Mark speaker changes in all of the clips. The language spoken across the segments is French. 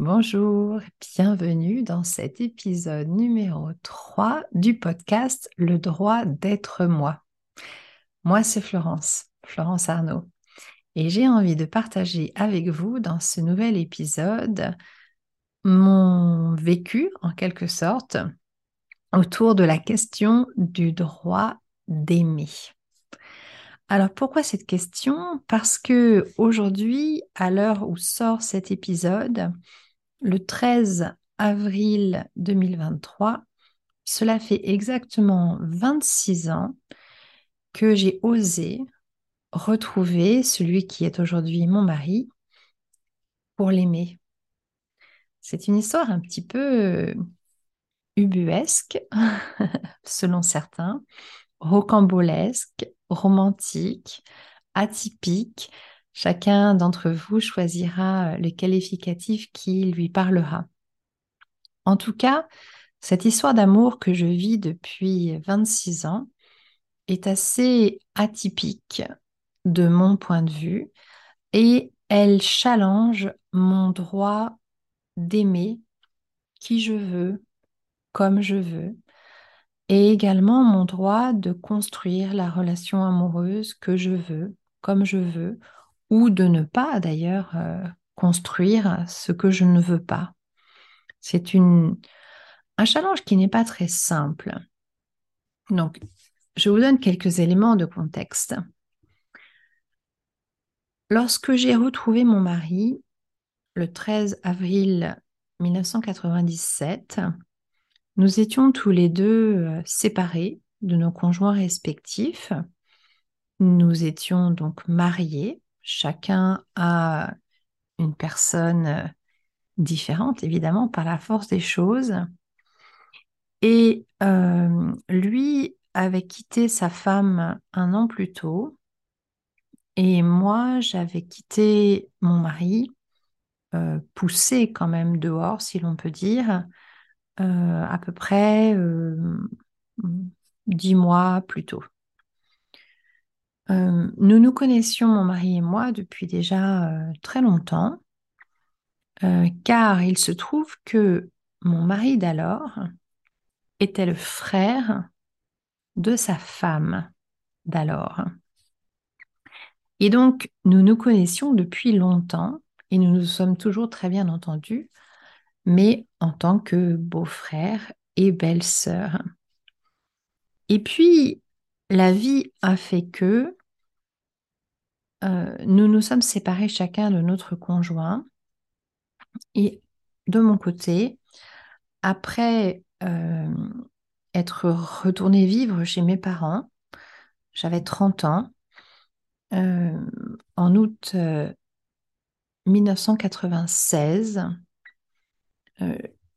Speaker 1: Bonjour, bienvenue dans cet épisode numéro 3 du podcast Le droit d'être moi. Moi, c'est Florence, Florence Arnaud, et j'ai envie de partager avec vous dans ce nouvel épisode mon vécu, en quelque sorte, autour de la question du droit d'aimer. Alors pourquoi cette question? Parce que aujourd'hui, à l'heure où sort cet épisode, le 13 avril 2023, cela fait exactement 26 ans que j'ai osé retrouver celui qui est aujourd'hui mon mari pour l'aimer. C'est une histoire un petit peu ubuesque, selon certains, rocambolesque, romantique, atypique, Chacun d'entre vous choisira le qualificatif qui lui parlera. En tout cas, cette histoire d'amour que je vis depuis 26 ans est assez atypique de mon point de vue et elle challenge mon droit d'aimer qui je veux, comme je veux, et également mon droit de construire la relation amoureuse que je veux, comme je veux, ou de ne pas d'ailleurs euh, construire ce que je ne veux pas. C'est un challenge qui n'est pas très simple. Donc, je vous donne quelques éléments de contexte. Lorsque j'ai retrouvé mon mari le 13 avril 1997, nous étions tous les deux euh, séparés de nos conjoints respectifs. Nous étions donc mariés Chacun a une personne euh, différente, évidemment, par la force des choses. Et euh, lui avait quitté sa femme un an plus tôt. Et moi, j'avais quitté mon mari, euh, poussé quand même dehors, si l'on peut dire, à peu près dix mois plus tôt. Euh, nous nous connaissions, mon mari et moi, depuis déjà euh, très longtemps, euh, car il se trouve que mon mari d'alors était le frère de sa femme d'alors. Et donc, nous nous connaissions depuis longtemps et nous nous sommes toujours très bien entendus, mais en tant que beau-frère et belle-sœur. Et puis, la vie a fait que euh, nous nous sommes séparés chacun de notre conjoint. Et de mon côté, après euh, être retournée vivre chez mes parents, j'avais 30 ans, euh, en août 1996,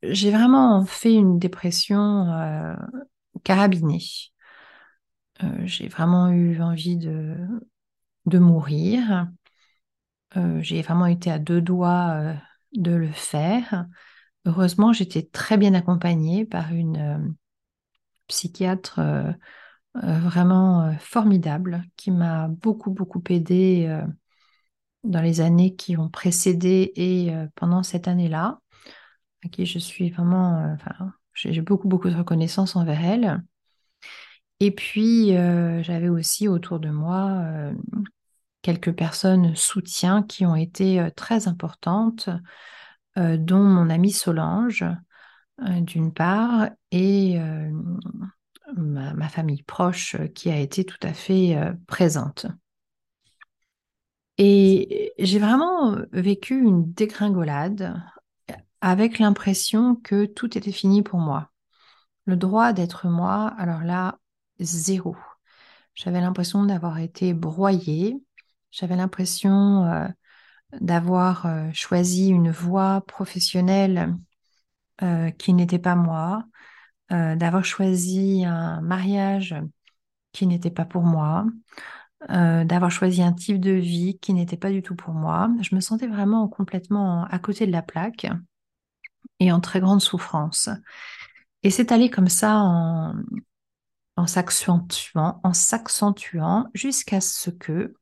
Speaker 1: j'ai vraiment fait une dépression carabinée. j'ai vraiment eu envie de, de mourir. Euh, j'ai vraiment été à deux doigts euh, de le faire. Heureusement, j'étais très bien accompagnée par une euh, psychiatre vraiment formidable qui m'a beaucoup, beaucoup aidée dans les années qui ont précédé et pendant cette année-là, à qui je suis vraiment, j'ai beaucoup, beaucoup de reconnaissance envers elle. Et puis, j'avais aussi autour de moi quelques personnes soutien qui ont été euh, très importantes, dont mon amie Solange, d'une part, et ma, famille proche qui a été tout à fait présente. Et j'ai vraiment vécu une dégringolade avec l'impression que tout était fini pour moi. Le droit d'être moi, alors là, zéro. J'avais l'impression d'avoir été broyée. J'avais l'impression euh, d'avoir euh, choisi une voie professionnelle euh, qui n'était pas moi, d'avoir choisi un mariage qui n'était pas pour moi, d'avoir choisi un type de vie qui n'était pas du tout pour moi. Je me sentais vraiment complètement à côté de la plaque et en très grande souffrance. Et c'est allé comme ça en, en s'accentuant, en s'accentuant jusqu'à ce que,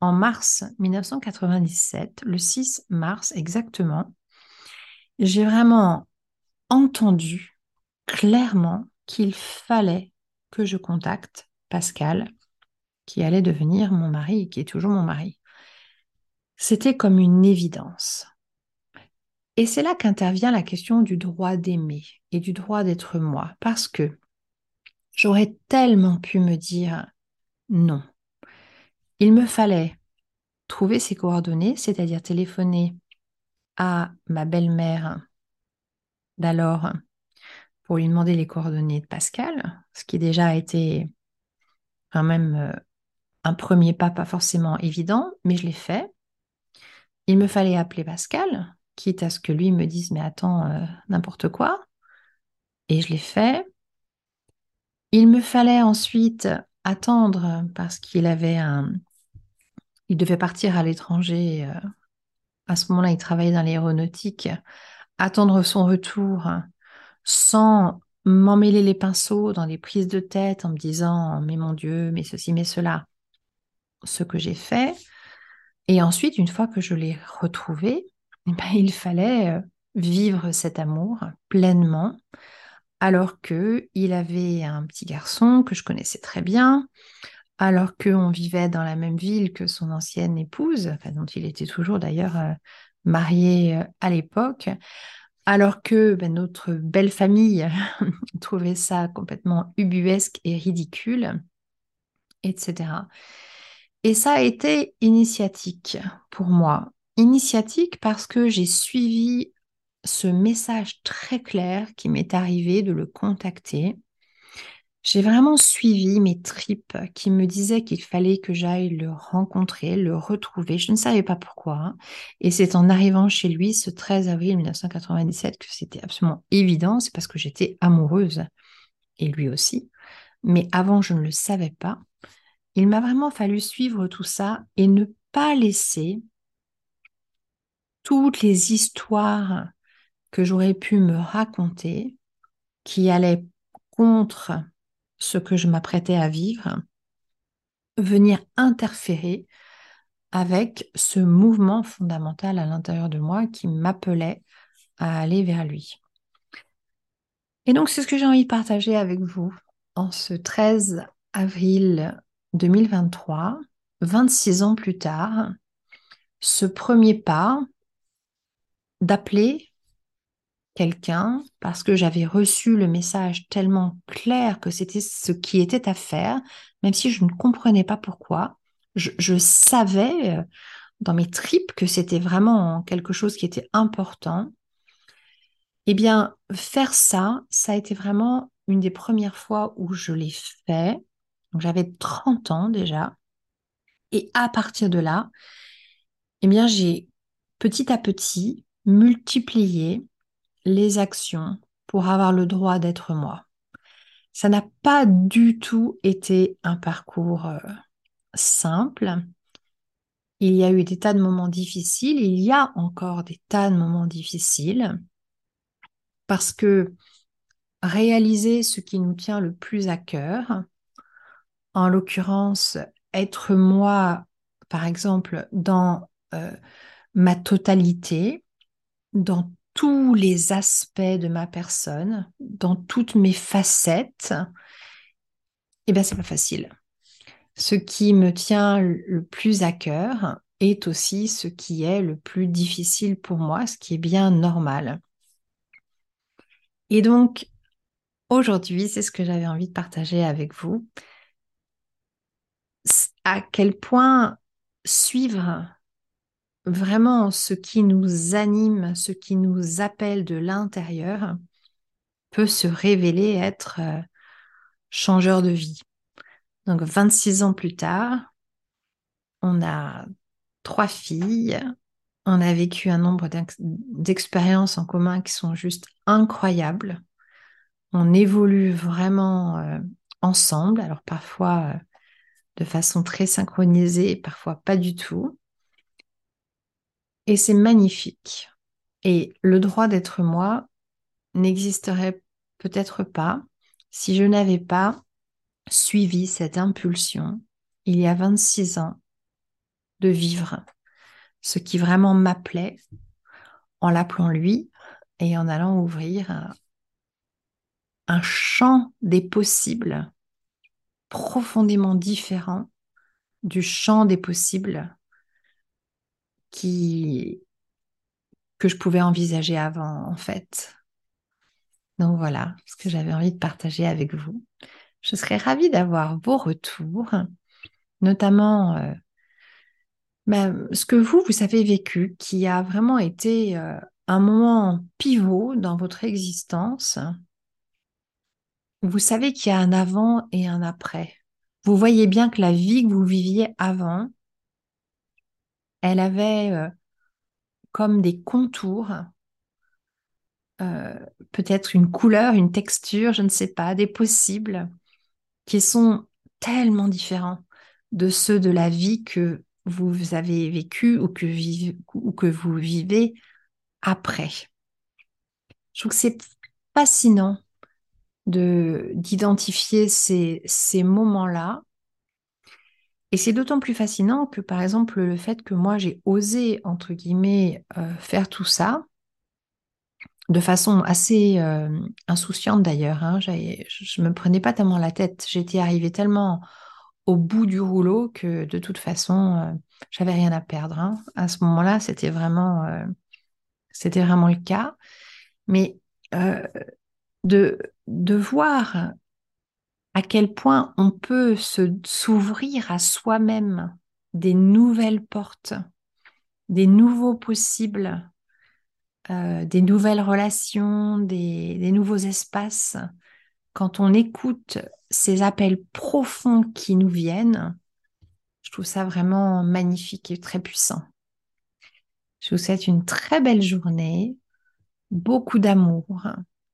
Speaker 1: en mars 1997, le 6 mars exactement, j'ai vraiment entendu clairement qu'il fallait que je contacte Pascal, qui allait devenir mon mari, qui est toujours mon mari. C'était comme une évidence. Et c'est là qu'intervient la question du droit d'aimer et du droit d'être moi, parce que j'aurais tellement pu me dire non. Il me fallait trouver ses coordonnées, c'est-à-dire téléphoner à ma belle-mère d'alors pour lui demander les coordonnées de Pascal, ce qui déjà a été quand même euh, un premier pas pas forcément évident, mais je l'ai fait. Il me fallait appeler Pascal, quitte à ce que lui me dise mais attends, euh, n'importe quoi. Et je l'ai fait. Il me fallait ensuite attendre parce qu'il avait un... Il devait partir à l'étranger. Euh, à ce moment-là, il travaillait dans l'aéronautique. Attendre son retour sans m'emmêler les pinceaux dans des prises de tête en me disant mais mon Dieu, mais ceci, mais cela. Ce que j'ai fait. Et ensuite, une fois que je l'ai retrouvé, eh ben, il fallait euh, vivre cet amour pleinement, alors que il avait un petit garçon que je connaissais très bien, alors qu'on vivait dans la même ville que son ancienne épouse, dont il était toujours d'ailleurs euh, marié euh, à l'époque, alors que ben, notre belle famille trouvait ça complètement ubuesque et ridicule, etc. Et ça a été initiatique pour moi. Initiatique parce que j'ai suivi ce message très clair qui m'est arrivé de le contacter. J'ai vraiment suivi mes tripes qui me disaient qu'il fallait que j'aille le rencontrer, le retrouver. Je ne savais pas pourquoi. Hein. Et c'est en arrivant chez lui ce 13 avril 1997 que c'était absolument évident. C'est parce que j'étais amoureuse et lui aussi. Mais avant, je ne le savais pas. Il m'a vraiment fallu suivre tout ça et ne pas laisser toutes les histoires que j'aurais pu me raconter qui allaient contre ce que je m'apprêtais à vivre, venir interférer avec ce mouvement fondamental à l'intérieur de moi qui m'appelait à aller vers lui. Et donc c'est ce que j'ai envie de partager avec vous en ce 13 avril 2023, 26 ans plus tard, ce premier pas d'appeler quelqu'un parce que j'avais reçu le message tellement clair que c'était ce qui était à faire, même si je ne comprenais pas pourquoi. Je, savais euh, dans mes tripes que c'était vraiment quelque chose qui était important. Eh bien, faire ça, ça a été vraiment une des premières fois où je l'ai fait. J'avais 30 ans déjà. Et à partir de là, eh bien, j'ai petit à petit multiplié les actions pour avoir le droit d'être moi. Ça n'a pas du tout été un parcours euh, simple. Il y a eu des tas de moments difficiles, il y a encore des tas de moments difficiles, parce que réaliser ce qui nous tient le plus à cœur, en l'occurrence être moi, par exemple, dans euh, ma totalité, dans tous les aspects de ma personne, dans toutes mes facettes, eh bien, c'est pas facile. Ce qui me tient le plus à cœur est aussi ce qui est le plus difficile pour moi, ce qui est bien normal. Et donc, aujourd'hui, c'est ce que j'avais envie de partager avec vous. À quel point suivre vraiment ce qui nous anime, ce qui nous appelle de l'intérieur, peut se révéler être euh, changeur de vie. Donc 26 ans plus tard, on a trois filles, on a vécu un nombre d'expériences en commun qui sont juste incroyables. On évolue vraiment euh, ensemble, alors parfois euh, de façon très synchronisée, parfois pas du tout. Et c'est magnifique. Et le droit d'être moi n'existerait peut-être pas si je n'avais pas suivi cette impulsion il y a 26 ans de vivre ce qui vraiment m'appelait en l'appelant lui et en allant ouvrir un, un champ des possibles profondément différent du champ des possibles que je pouvais envisager avant en fait. Donc voilà ce que j'avais envie de partager avec vous. Je serais ravie d'avoir vos retours, notamment euh, ben, ce que vous, vous avez vécu, qui a vraiment été euh, un moment pivot dans votre existence. Vous savez qu'il y a un avant et un après. Vous voyez bien que la vie que vous viviez avant, elle avait euh, comme des contours, euh, peut-être une couleur, une texture, je ne sais pas, des possibles qui sont tellement différents de ceux de la vie que vous avez vécu ou que, ou que vous vivez après. Je trouve que c'est fascinant de d'identifier ces, ces moments-là et c'est d'autant plus fascinant que, par exemple, le fait que moi, j'ai osé, entre guillemets, euh, faire tout ça, de façon assez euh, insouciante d'ailleurs. Hein, je ne me prenais pas tellement la tête. J'étais arrivée tellement au bout du rouleau que, de toute façon, euh, j'avais rien à perdre. Hein. À ce moment-là, c'était vraiment, c'était vraiment le cas. Mais de, de voir à quel point on peut se s'ouvrir à soi-même des nouvelles portes, des nouveaux possibles, euh, des nouvelles relations, des, des, nouveaux espaces. Quand on écoute ces appels profonds qui nous viennent, je trouve ça vraiment magnifique et très puissant. Je vous souhaite une très belle journée, beaucoup d'amour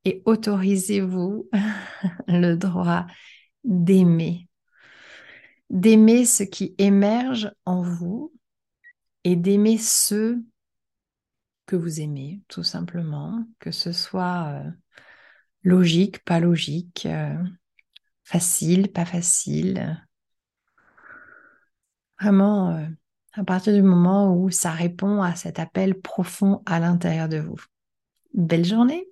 Speaker 1: et autorisez-vous le droit d'aimer, d'aimer ce qui émerge en vous et d'aimer ceux que vous aimez, tout simplement, que ce soit euh, logique, pas logique, euh, facile, pas facile. Vraiment, euh, à partir du moment où ça répond à cet appel profond à l'intérieur de vous. Belle journée